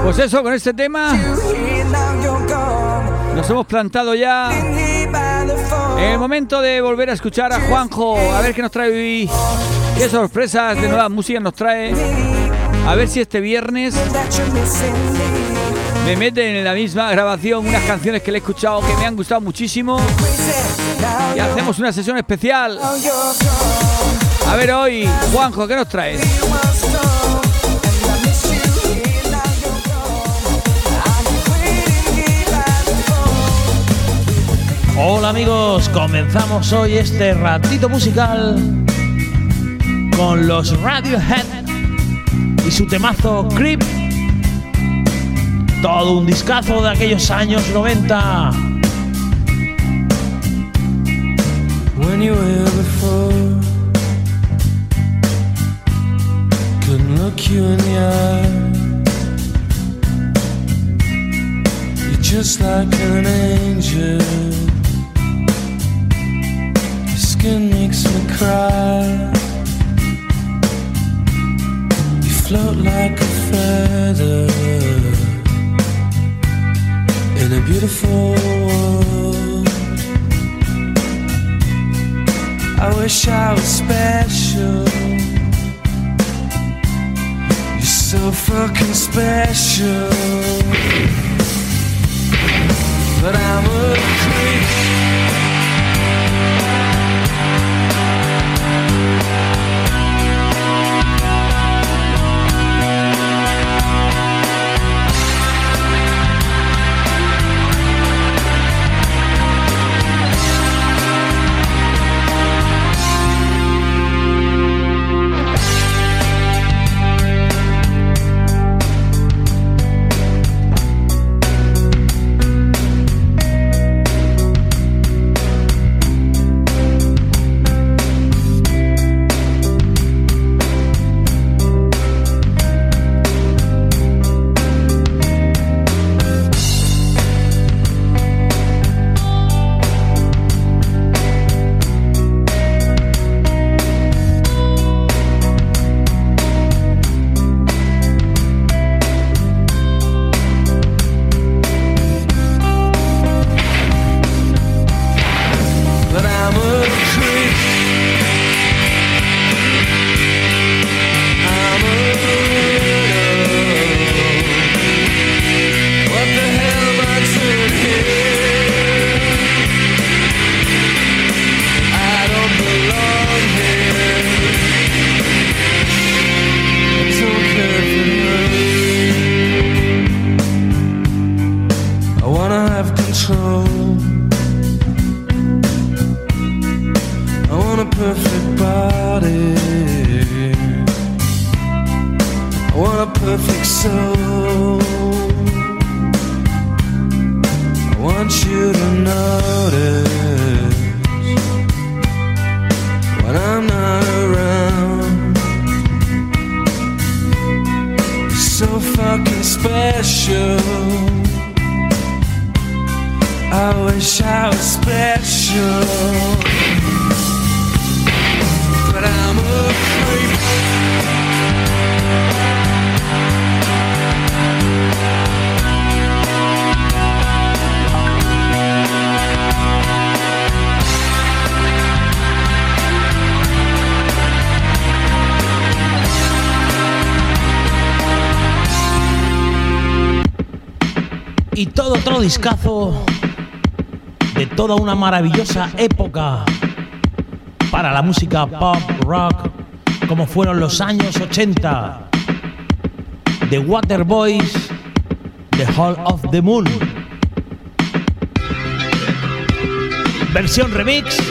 Pues eso, con este tema nos hemos plantado ya. en El momento de volver a escuchar a Juanjo, a ver qué nos trae hoy, qué sorpresas de nuevas músicas nos trae. A ver si este viernes me meten en la misma grabación unas canciones que le he escuchado que me han gustado muchísimo. Y hacemos una sesión especial. A ver hoy, Juanjo, ¿qué nos traes? Hola amigos, comenzamos hoy este ratito musical con los Radiohead y su temazo Creep. Todo un discazo de aquellos años 90. when you were before. Eye. You're just like an angel. Your skin makes me cry. You float like a feather in a beautiful world. I wish I was special. So fucking special. But I'm a creep. De toda una maravillosa época para la música pop, rock, como fueron los años 80. The Waterboys, The Hall of the Moon. Versión remix.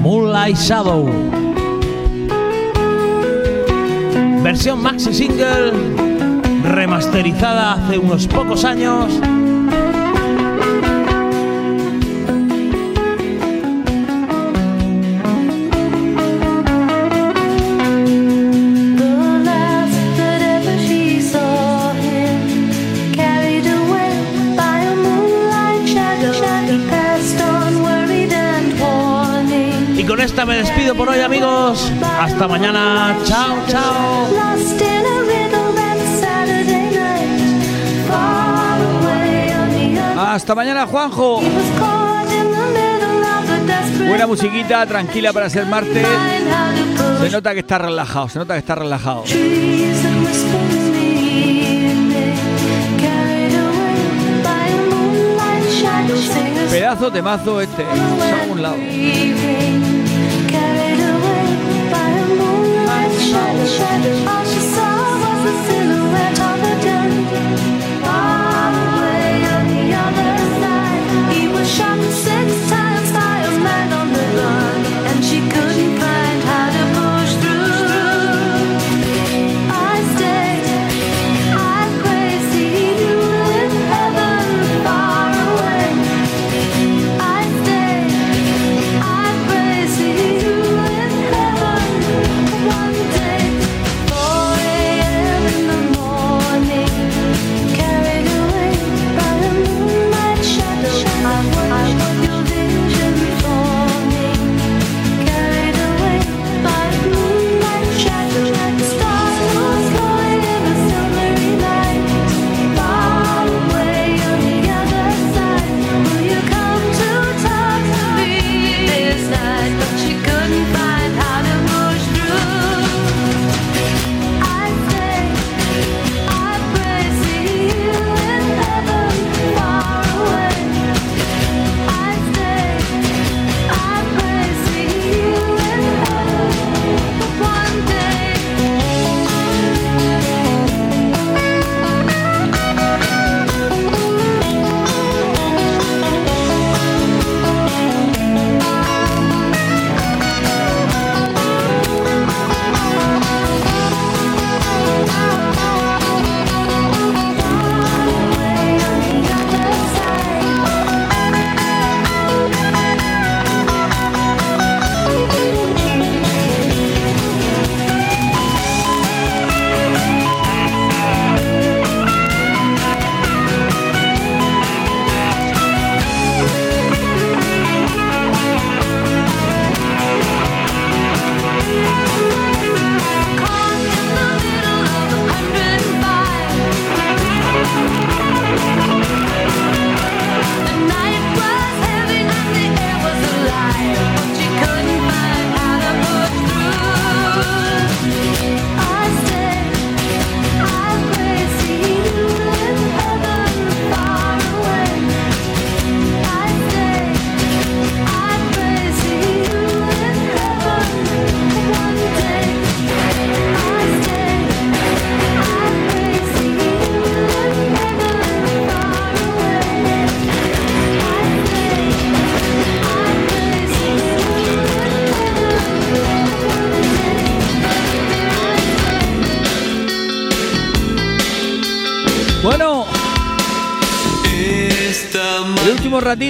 Moonlight Shadow. Versión maxi single, remasterizada hace unos pocos años. Esta me despido por hoy, amigos. Hasta mañana. Chao, chao. Hasta mañana, Juanjo. Buena musiquita, tranquila para ser martes. Se nota que está relajado, se nota que está relajado. Pedazo de mazo este, a un lado. Shadow.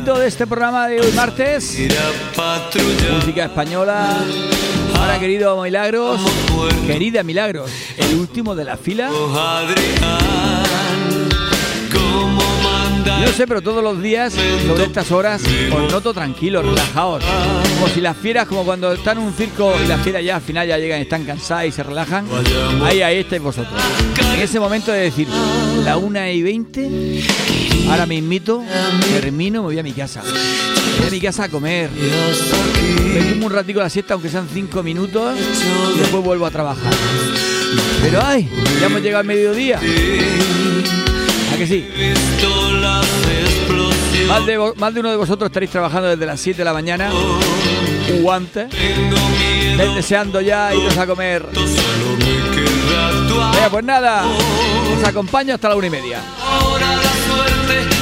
De este programa de hoy martes. Música española. Ahora, querido Milagros, querida Milagros, el último de la fila. Yo sé, pero todos los días, sobre estas horas, os noto tranquilos, relajados. Como si las fieras, como cuando están en un circo y las fieras ya al final ya llegan, están cansadas y se relajan. Ahí, ahí estáis vosotros. En ese momento de decir, la una y 20, ahora me invito, termino, me voy a mi casa. Me voy a mi casa a comer. Me tomo un ratico la siesta, aunque sean cinco minutos, y después vuelvo a trabajar. Pero ay, ya hemos llegado al mediodía. ¿A que sí? Más de, más de uno de vosotros estaréis trabajando desde las 7 de la mañana. Guante. Estáis deseando ya iros a comer. Venga, pues nada. Os acompaño hasta la una y media. nothing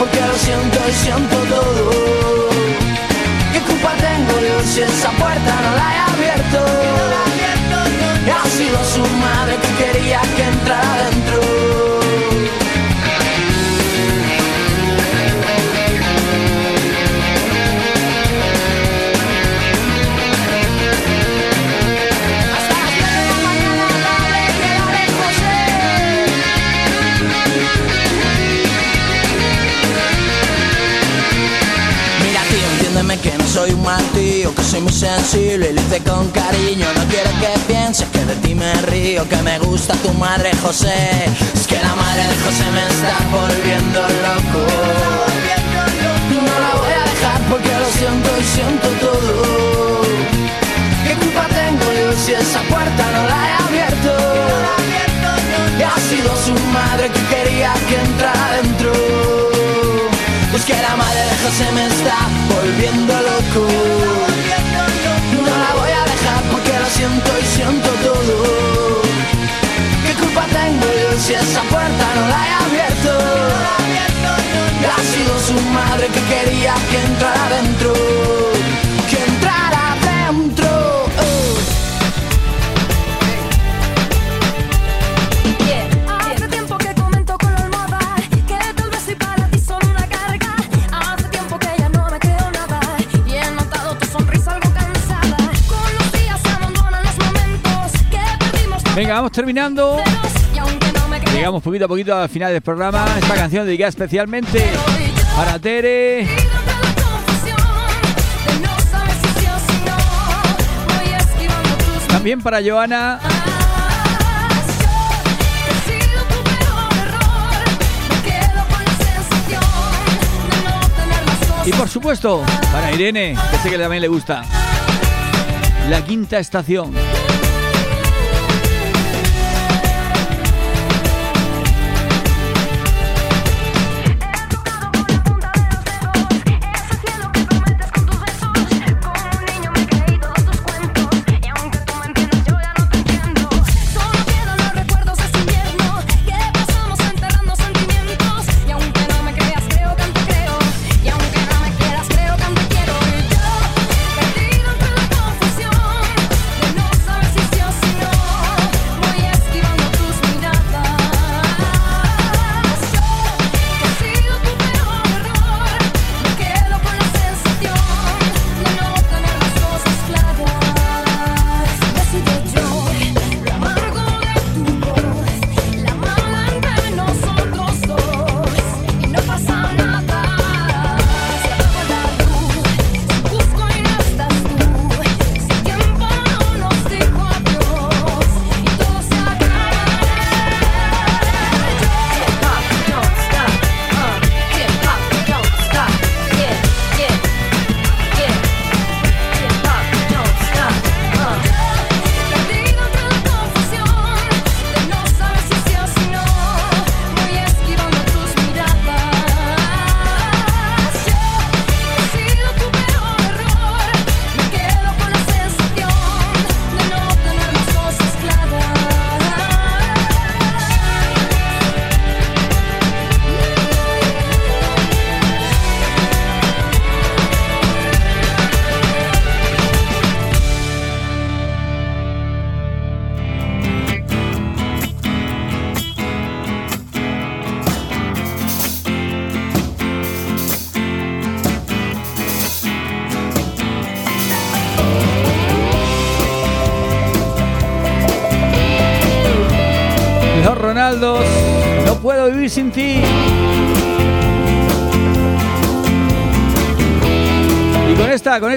porque lo siento y siento todo. ¿Qué culpa tengo yo si esa puerta no la he abierto? Ha sido su madre que quería que entrara dentro. Dime que no soy un martillo, que soy muy sensible y lo hice con cariño. No quiero que pienses que de ti me río, que me gusta tu madre José. Es que la madre de José me está volviendo loco. No la voy a dejar porque lo siento y siento todo. ¿Qué culpa tengo yo si esa puerta no la he abierto? Y Ha sido su madre que quería que entrara dentro. La madre de José me está volviendo loco. No la voy a dejar porque lo siento y siento todo. ¿Qué culpa tengo yo si esa puerta no la he abierto? Y ha sido su madre que quería que entrara dentro. Venga, vamos terminando. Llegamos poquito a poquito al final del programa. Esta canción dedicada especialmente para Tere. También para Joana. Y por supuesto, para Irene, que sé que también le gusta. La quinta estación.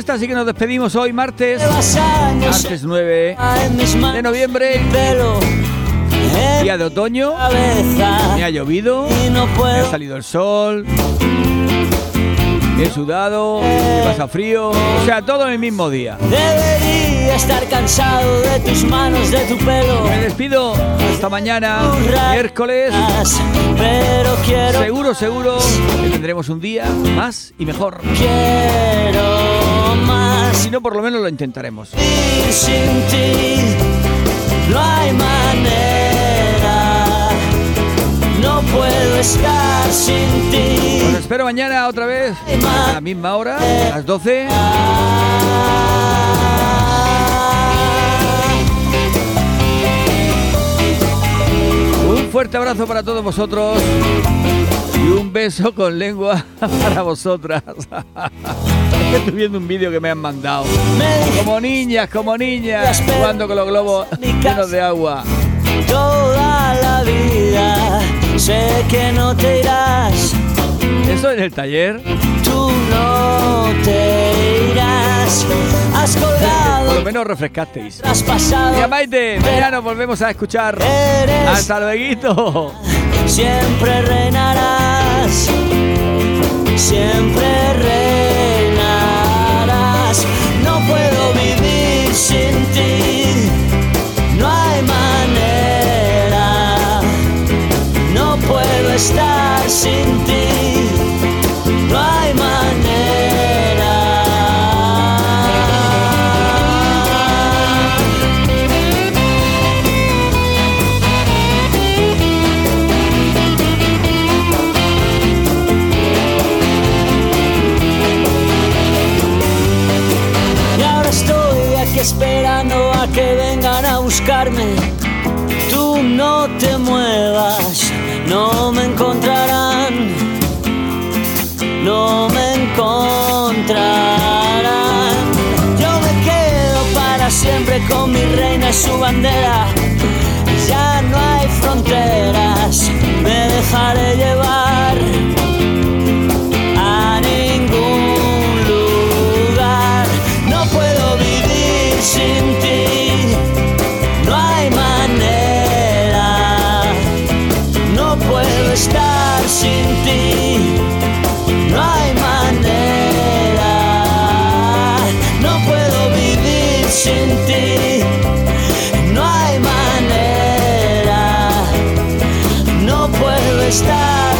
Esta, con esta sí que nos despedimos hoy, martes. Martes 9 de noviembre. Día de otoño. Me ha llovido. Me ha salido el sol. He sudado. He pasado frío. O sea, todo en el mismo día. Debería estar cansado de tus manos, de tu pelo. Me despido. Hasta mañana, miércoles. Pero quiero Seguro, seguro que tendremos un día más y mejor. Quiero más. Si no, por lo menos lo intentaremos. Y sin ti no hay manera. No puedo estar sin ti. Os espero mañana otra vez a la misma hora, a las 12. Un fuerte abrazo para todos vosotros y un beso con lengua [LAUGHS] para vosotras. [LAUGHS] Estoy viendo un vídeo que me han mandado. Como niñas, como niñas, jugando con los globos llenos de agua. Toda la vida sé que no te irás. Eso en el taller. Tú no te irás. Has Por lo colgado, menos refrescasteis. has pasado. Mira, Maite, mañana nos volvemos a escuchar. Hasta luego. Siempre reinarás. Siempre reinarás. No puedo vivir sin ti. No hay manera. No puedo estar sin ti. Esperando a que vengan a buscarme. Tú no te muevas, no me encontrarán. No me encontrarán. Yo me quedo para siempre con mi reina y su bandera. Ya no hay fronteras, me dejaré llevar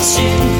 manera.